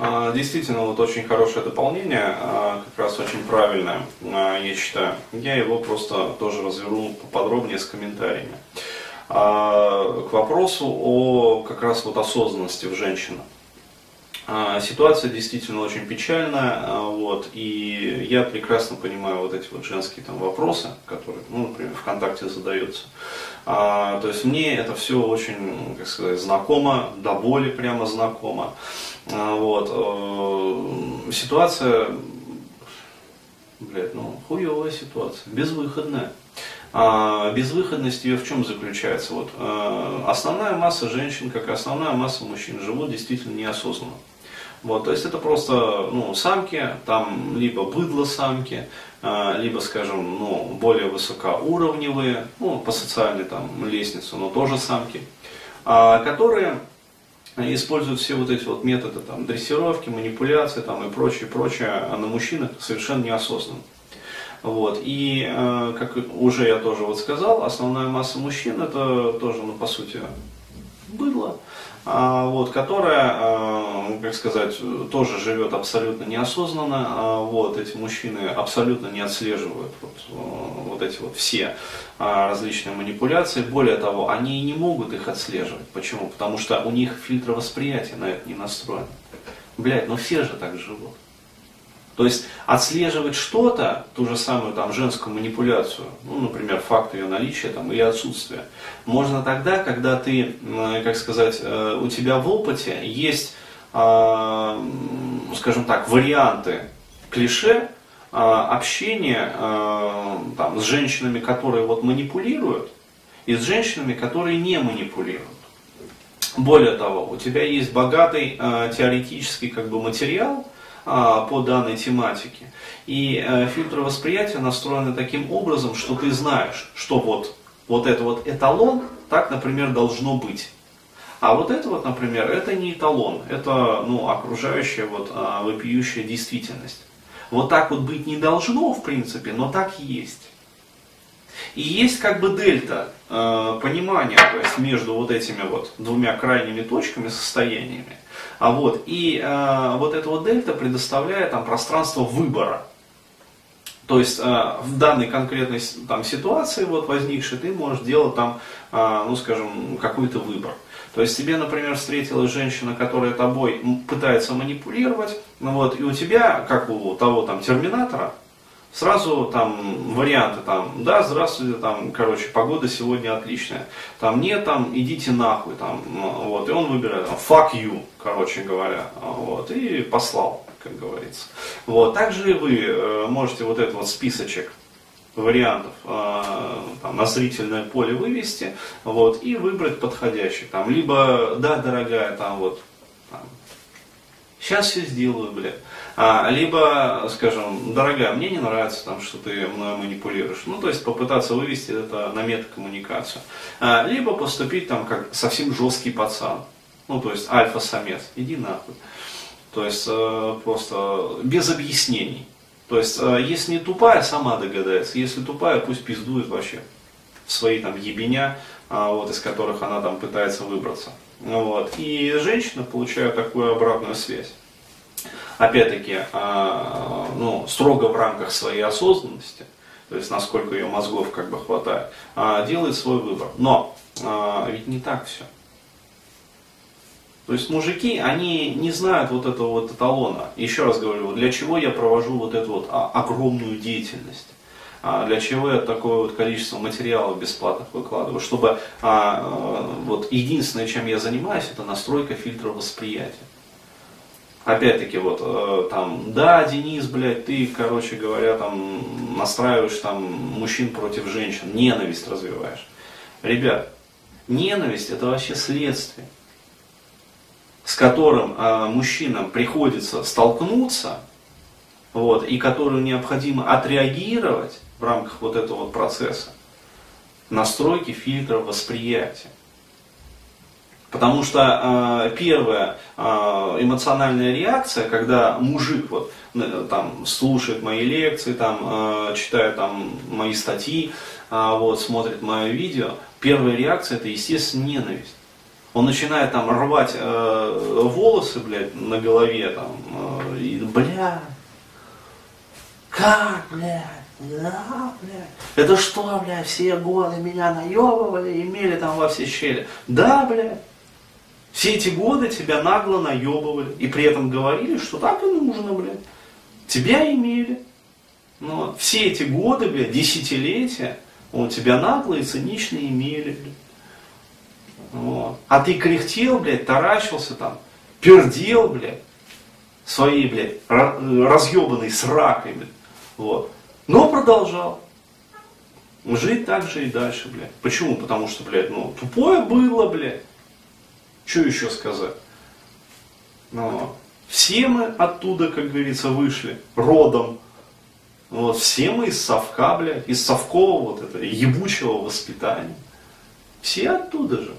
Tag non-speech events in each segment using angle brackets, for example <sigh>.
А, действительно, вот очень хорошее дополнение, а, как раз очень правильное, а, я считаю. Я его просто тоже разверну поподробнее с комментариями. К вопросу о как раз вот осознанности в женщинах. Ситуация действительно очень печальная, вот, и я прекрасно понимаю вот эти вот женские там вопросы, которые, ну, например, ВКонтакте задаются. А, то есть мне это все очень, как сказать, знакомо, до боли прямо знакомо. А, вот. Э, ситуация, блядь, ну, хуевая ситуация, безвыходная. А безвыходность ее в чем заключается? Вот, э, основная масса женщин, как и основная масса мужчин, живут действительно неосознанно. Вот, то есть это просто ну, самки, там либо быдло самки, э, либо, скажем, ну, более высокоуровневые, ну, по социальной там лестнице, но тоже самки, а, которые используют все вот эти вот методы там, дрессировки, манипуляции там, и прочее, прочее а на мужчинах совершенно неосознанно. Вот. И, э, как уже я тоже вот сказал, основная масса мужчин это тоже, ну, по сути, быдло. А, вот, которая, а, как сказать, тоже живет абсолютно неосознанно. А, вот, эти мужчины абсолютно не отслеживают вот, вот эти вот все различные манипуляции. Более того, они и не могут их отслеживать. Почему? Потому что у них фильтр восприятия на это не настроен. Блять, ну все же так живут. То есть отслеживать что-то, ту же самую там женскую манипуляцию, ну, например, факт ее наличия там, или отсутствия, можно тогда, когда ты, как сказать, э, у тебя в опыте есть, а, скажем так, варианты клише а, общения а, там, с женщинами, которые вот манипулируют, и с женщинами, которые не манипулируют. Более того, у тебя есть богатый теоретический как бы, материал, по данной тематике. И э, фильтры восприятия настроены таким образом, что ты знаешь, что вот, вот это вот эталон, так, например, должно быть. А вот это вот, например, это не эталон, это ну, окружающая вот, а, вопиющая действительность. Вот так вот быть не должно, в принципе, но так есть. И есть как бы дельта э, понимания, то есть между вот этими вот двумя крайними точками, состояниями. А вот, и э, вот эта вот дельта предоставляет там пространство выбора. То есть э, в данной конкретной там, ситуации вот, возникшей ты можешь делать там, э, ну скажем, какой-то выбор. То есть тебе, например, встретилась женщина, которая тобой пытается манипулировать, ну, вот, и у тебя, как у того там терминатора, сразу там варианты там, да, здравствуйте, там, короче, погода сегодня отличная, там, нет, там, идите нахуй, там, вот, и он выбирает, там, fuck you, короче говоря, вот, и послал, как говорится. Вот, также вы э, можете вот этот вот списочек вариантов э, там, на зрительное поле вывести, вот, и выбрать подходящий, там, либо, да, дорогая, там, вот, там, сейчас все сделаю, блядь, а, либо, скажем, дорогая, мне не нравится, там, что ты мной манипулируешь. Ну, то есть попытаться вывести это на метакоммуникацию. А, либо поступить там как совсем жесткий пацан. Ну, то есть альфа-самец. Иди нахуй. То есть э, просто без объяснений. То есть, э, если не тупая, сама догадается. Если тупая, пусть пиздует вообще в свои там ебеня, а, вот, из которых она там пытается выбраться. Вот. И женщина получает такую обратную связь опять-таки, а, ну, строго в рамках своей осознанности, то есть насколько ее мозгов как бы хватает, а, делает свой выбор. Но а, ведь не так все. То есть мужики, они не знают вот этого вот эталона. Еще раз говорю, для чего я провожу вот эту вот огромную деятельность. Для чего я такое вот количество материалов бесплатных выкладываю? Чтобы вот единственное, чем я занимаюсь, это настройка фильтра восприятия опять-таки, вот, э, там, да, Денис, блядь, ты, короче говоря, там, настраиваешь там мужчин против женщин, ненависть развиваешь. Ребят, ненависть это вообще следствие, с которым э, мужчинам приходится столкнуться, вот, и которую необходимо отреагировать в рамках вот этого вот процесса настройки фильтра восприятия. Потому что э, первая э, эмоциональная реакция, когда мужик вот, там, слушает мои лекции, там, э, читает там, мои статьи, э, вот, смотрит мое видео, первая реакция это, естественно, ненависть. Он начинает там рвать э, волосы, блядь, на голове, там, э, и, бля, как, блядь, да, блядь, это что, блядь, все годы меня наебывали, имели там во все щели. Да, блядь, все эти годы тебя нагло наебывали, и при этом говорили, что так и нужно, блядь. Тебя имели. Но все эти годы, блядь, десятилетия, вот, тебя нагло и цинично имели, блядь. Вот. А ты кряхтел, блядь, таращился там, пердел, блядь, своей, блядь, разъебанной сракой, блядь. Вот. Но продолжал. Жить так же и дальше, блядь. Почему? Потому что, блядь, ну, тупое было, блядь. Что еще сказать? Ну, все мы оттуда, как говорится, вышли, родом. Вот, все мы из совка, блядь, из совкового вот этого ебучего воспитания. Все оттуда же.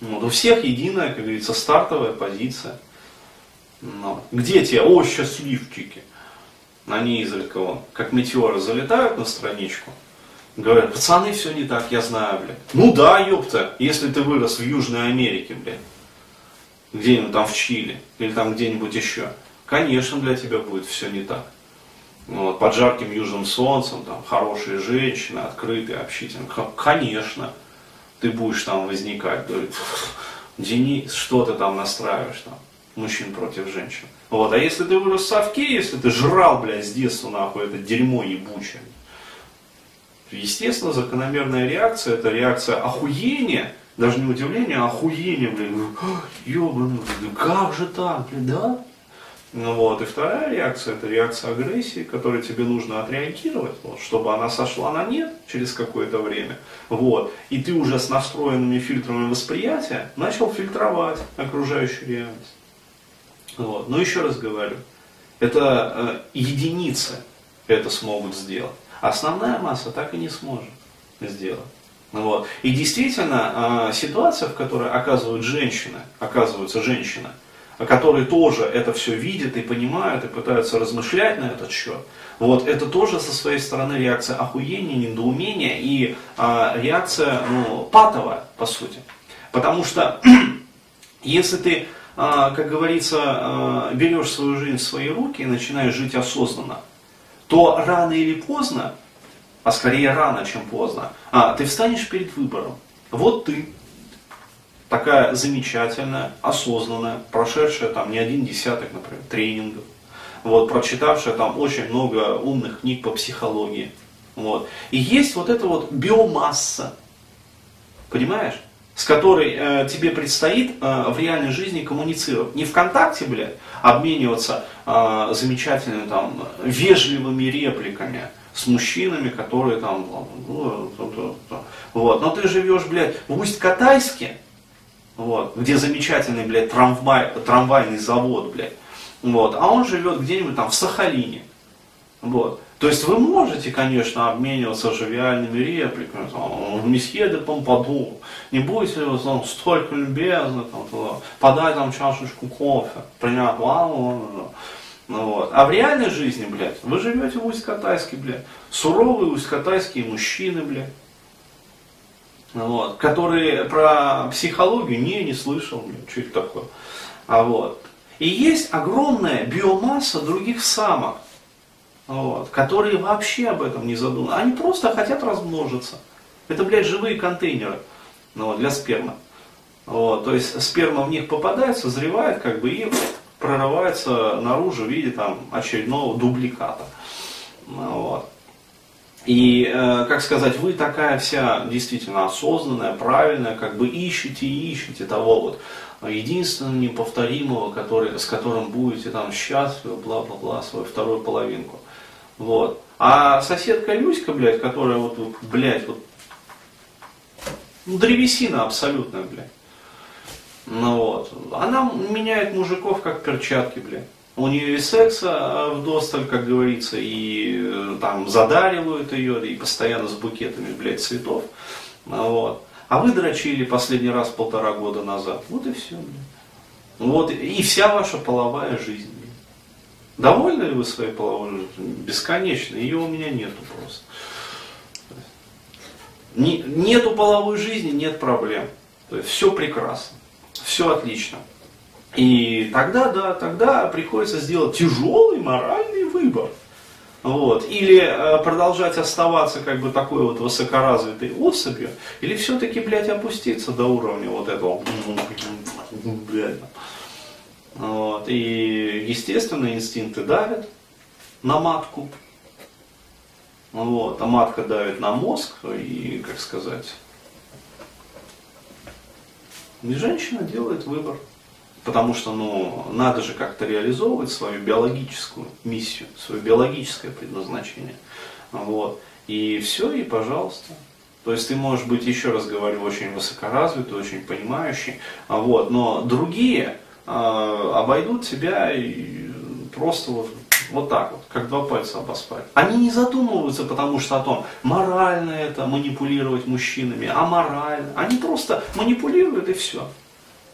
Вот, у всех единая, как говорится, стартовая позиция. Ну, где те, о, счастливчики? Они изредка, вон, как метеоры, залетают на страничку, говорят, пацаны, все не так, я знаю, блядь. Ну да, ёпта, если ты вырос в Южной Америке, блядь, где-нибудь там в Чили, или там где-нибудь еще, конечно, для тебя будет все не так. Вот, под жарким южным солнцем, там, хорошие женщины, открытые, общительные. Конечно ты будешь там возникать. Говорит, Денис, что ты там настраиваешь там? Мужчин против женщин. Вот, а если ты вырос в совке, если ты жрал, блядь, с детства, нахуй, это дерьмо ебучее. Естественно, закономерная реакция, это реакция охуения, даже не удивления, а охуения, блин, ебаный, как же так, блин, да? Ну вот. И вторая реакция, это реакция агрессии, которой тебе нужно отреагировать, вот, чтобы она сошла на нет через какое-то время. Вот. И ты уже с настроенными фильтрами восприятия начал фильтровать окружающую реальность. Вот. Но еще раз говорю, это э, единицы это смогут сделать. Основная масса так и не сможет сделать. Вот. И действительно, э, ситуация, в которой оказывают женщины, оказываются женщины, которые тоже это все видят и понимают, и пытаются размышлять на этот счет, вот, это тоже со своей стороны реакция охуения, недоумения и а, реакция ну, патовая, по сути. Потому что <clears throat> если ты, а, как говорится, а, берешь свою жизнь в свои руки и начинаешь жить осознанно, то рано или поздно, а скорее рано, чем поздно, а, ты встанешь перед выбором. Вот ты, такая замечательная, осознанная, прошедшая там не один десяток, например, тренингов, вот, прочитавшая там очень много умных книг по психологии. Вот. И есть вот эта вот биомасса, понимаешь, с которой э, тебе предстоит э, в реальной жизни коммуницировать. Не ВКонтакте, блядь, обмениваться э, замечательными там вежливыми репликами с мужчинами, которые там, ну, вот. Но ты живешь, блядь, в Усть-Катайске, вот, где замечательный, блядь, трамвай, трамвайный завод, блядь, вот, а он живет где-нибудь там в Сахалине, вот. То есть вы можете, конечно, обмениваться живиальными репликами, там, месье де Помпаду, не будете вы там столько любезны, там, туда, подай там чашечку кофе, принять ванну, ну, вот. А в реальной жизни, блядь, вы живете в Усть-Катайске, блядь, суровые усть-катайские мужчины, блядь, вот, которые про психологию не, не слышал, блин, что это такое. А вот. И есть огромная биомасса других самок, вот, которые вообще об этом не задуманы. Они просто хотят размножиться. Это, блядь, живые контейнеры ну, для спермы. Вот, то есть сперма в них попадает, созревает, как бы, и прорывается наружу в виде там, очередного дубликата. Ну, вот. И, э, как сказать, вы такая вся действительно осознанная, правильная, как бы ищете и ищете того вот единственного неповторимого, который, с которым будете там счастливы, бла-бла-бла, свою вторую половинку. Вот. А соседка Люська, блядь, которая вот, вот блядь, вот, ну, древесина абсолютная, блядь. Ну вот. Она меняет мужиков как перчатки, блядь. У нее и секса а, в досталь, как говорится, и э, там задаривают ее, и постоянно с букетами, блядь, цветов. Ну вот. А вы дрочили последний раз полтора года назад. Вот и все, блядь. Вот, и вся ваша половая жизнь. Довольны ли вы своей половой жизнью? Бесконечно. Ее у меня нету просто. Нету половой жизни, нет проблем. То есть все прекрасно, все отлично. И тогда, да, тогда приходится сделать тяжелый моральный выбор. Вот. Или э, продолжать оставаться как бы такой вот высокоразвитой особью, или все-таки, блядь, опуститься до уровня вот этого, блядь. Вот. И, естественно, инстинкты давят на матку. Вот. А матка давит на мозг, и, как сказать, и женщина делает выбор. Потому что, ну, надо же как-то реализовывать свою биологическую миссию, свое биологическое предназначение. Вот. И все, и пожалуйста. То есть ты можешь быть, еще раз говорю, очень высокоразвитый, очень понимающий, вот, но другие обойдут тебя и просто вот, вот так вот, как два пальца обоспать. Они не задумываются, потому что о том, морально это манипулировать мужчинами, а морально. Они просто манипулируют и все.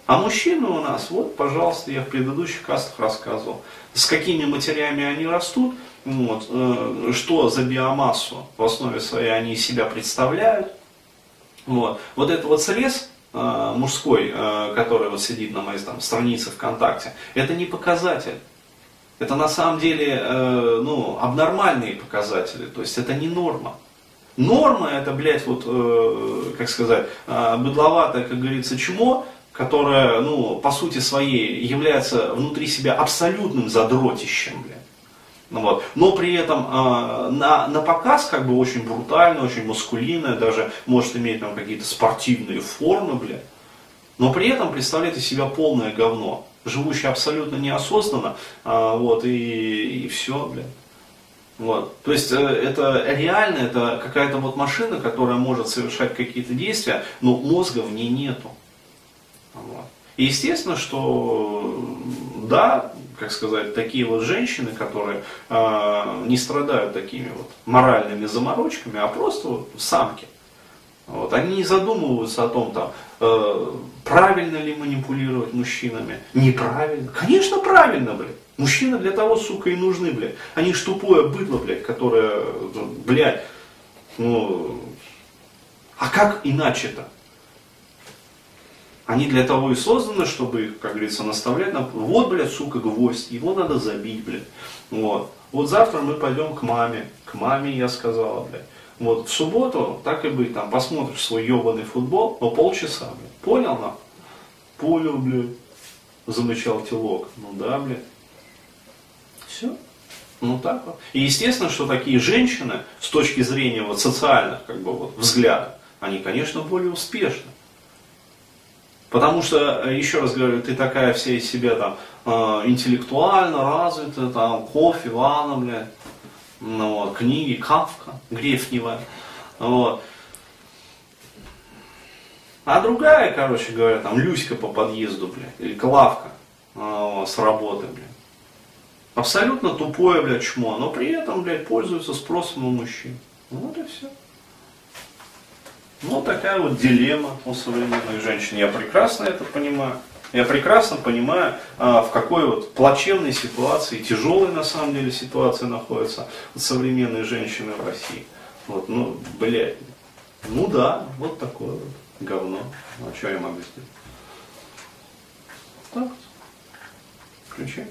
А мужчины у нас, вот, пожалуйста, я в предыдущих кастах рассказывал, с какими матерями они растут, вот, э, что за биомассу в основе своей они себя представляют. Вот, вот этот вот срез мужской, э, который вот сидит на моей там, странице ВКонтакте, это не показатель. Это на самом деле э, ну, абнормальные показатели, то есть это не норма. Норма это, блядь, вот, э, как сказать, э, быдловатое, как говорится, чмо, которая, ну, по сути своей является внутри себя абсолютным задротищем, блядь. Ну, вот. Но при этом э, на, на показ как бы очень брутально, очень маскулинная, даже может иметь там какие-то спортивные формы, блядь. Но при этом представляет из себя полное говно, живущее абсолютно неосознанно, э, вот, и, и все, блядь. Вот. То есть э, это реально, это какая-то вот машина, которая может совершать какие-то действия, но мозга в ней нету. Вот. И естественно, что да, как сказать, такие вот женщины, которые э, не страдают такими вот моральными заморочками, а просто вот самки. Вот, они не задумываются о том, там, э, правильно ли манипулировать мужчинами, неправильно. Конечно, правильно, блядь. Мужчины для того, сука, и нужны, блядь. Они ж тупое быдло, блядь, которое, блядь, ну, а как иначе-то? Они для того и созданы, чтобы их, как говорится, наставлять на... Вот, блядь, сука, гвоздь, его надо забить, блядь. Вот. Вот завтра мы пойдем к маме. К маме я сказала, блядь. Вот в субботу, так и быть, там посмотришь свой ебаный футбол, но полчаса, блядь. Понял, на? Понял, блядь. Замычал телок. Ну да, блядь. Все. Ну так вот. И естественно, что такие женщины, с точки зрения вот социальных, как бы вот, взглядов, они, конечно, более успешны. Потому что, э, еще раз говорю, ты такая вся из себя там э, интеллектуально развитая, там кофе, ванна, блядь, ну, вот, книги, Кавка, Грефнева, вот. А другая, короче говоря, там Люська по подъезду, блядь, или Клавка э, с работы, блядь. Абсолютно тупое, блядь, чмо, но при этом, блядь, пользуется спросом у мужчин. Вот и все. Ну, такая вот дилемма у современной женщины. Я прекрасно это понимаю. Я прекрасно понимаю, а, в какой вот плачевной ситуации, тяжелой на самом деле ситуации находятся современные женщины в России. Вот, ну, блядь. Ну да, вот такое вот говно. Ну, а что я могу сделать? Так, включаем.